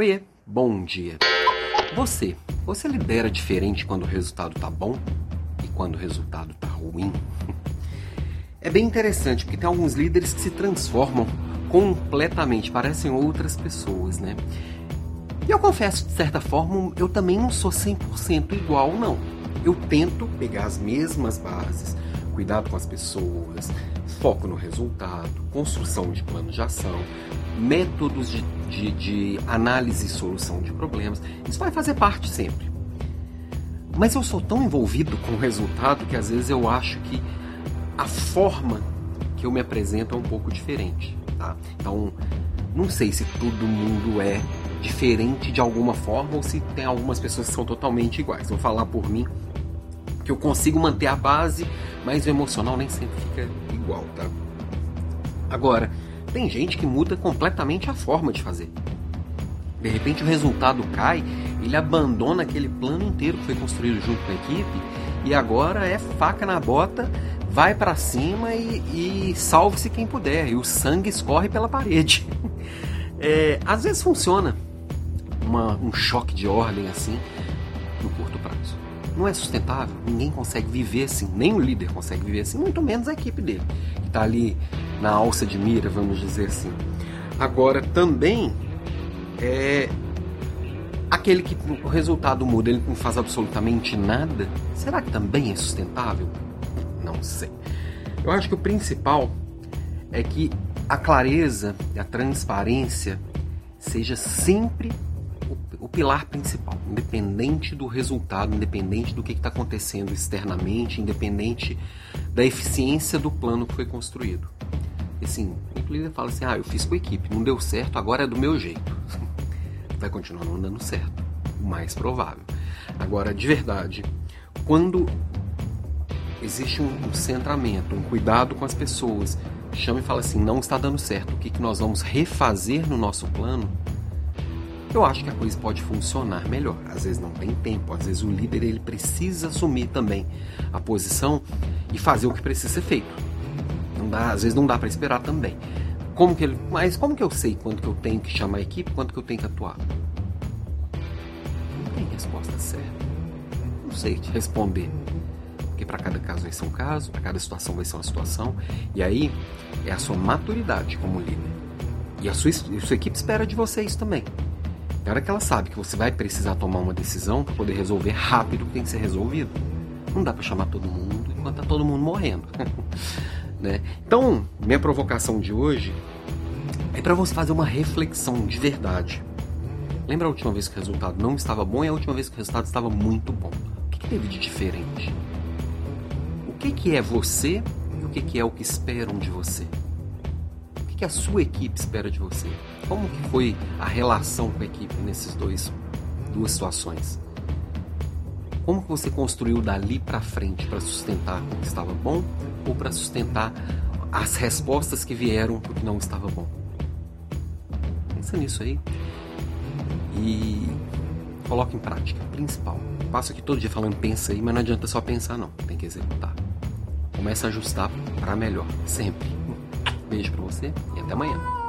Oiê, bom dia. Você, você lidera diferente quando o resultado tá bom e quando o resultado tá ruim? É bem interessante porque tem alguns líderes que se transformam completamente, parecem outras pessoas, né? E eu confesso, de certa forma, eu também não sou 100% igual, não. Eu tento pegar as mesmas bases, cuidado com as pessoas, foco no resultado, construção de plano de ação, métodos de, de, de análise e solução de problemas. Isso vai fazer parte sempre. Mas eu sou tão envolvido com o resultado que às vezes eu acho que a forma que eu me apresento é um pouco diferente. Tá? Então, não sei se todo mundo é diferente de alguma forma ou se tem algumas pessoas que são totalmente iguais. Vou falar por mim que eu consigo manter a base, mas o emocional nem sempre fica igual, tá? Agora, tem gente que muda completamente a forma de fazer. De repente o resultado cai, ele abandona aquele plano inteiro que foi construído junto com a equipe e agora é faca na bota, vai para cima e, e salve-se quem puder. E o sangue escorre pela parede. É, às vezes funciona uma, um choque de ordem assim não é sustentável. Ninguém consegue viver assim, nem o líder consegue viver assim, muito menos a equipe dele, que está ali na alça de mira, vamos dizer assim. Agora, também é aquele que o resultado muda, ele não faz absolutamente nada. Será que também é sustentável? Não sei. Eu acho que o principal é que a clareza a transparência seja sempre o pilar principal, independente do resultado, independente do que está acontecendo externamente, independente da eficiência do plano que foi construído. E assim, o líder fala assim: ah, eu fiz com a equipe, não deu certo, agora é do meu jeito. Vai continuar não dando certo, o mais provável. Agora, de verdade, quando existe um centramento, um cuidado com as pessoas, chama e fala assim: não está dando certo, o que, que nós vamos refazer no nosso plano? Eu acho que a coisa pode funcionar melhor. Às vezes não tem tempo, às vezes o líder ele precisa assumir também a posição e fazer o que precisa ser feito. Não dá, às vezes não dá para esperar também. Como que ele, mas como que eu sei quando que eu tenho que chamar a equipe, quando que eu tenho que atuar? Não tem resposta certa. Não sei te responder. Porque para cada caso vai ser um caso, para cada situação vai ser uma situação, e aí é a sua maturidade como líder. E a sua, a sua equipe espera de você isso também. Na hora que ela sabe que você vai precisar tomar uma decisão para poder resolver rápido o que tem que ser resolvido, não dá para chamar todo mundo enquanto tá todo mundo morrendo. né? Então, minha provocação de hoje é para você fazer uma reflexão de verdade. Lembra a última vez que o resultado não estava bom e a última vez que o resultado estava muito bom? O que, que teve de diferente? O que, que é você e o que, que é o que esperam de você? Que a sua equipe espera de você? Como que foi a relação com a equipe nesses dois duas situações? Como que você construiu dali para frente para sustentar o que estava bom ou para sustentar as respostas que vieram para o que não estava bom? Pensa nisso aí e coloque em prática. Principal. Passo aqui todo dia falando pensa aí, mas não adianta só pensar não, tem que executar. Começa a ajustar para melhor, sempre. Beijo para você e até amanhã.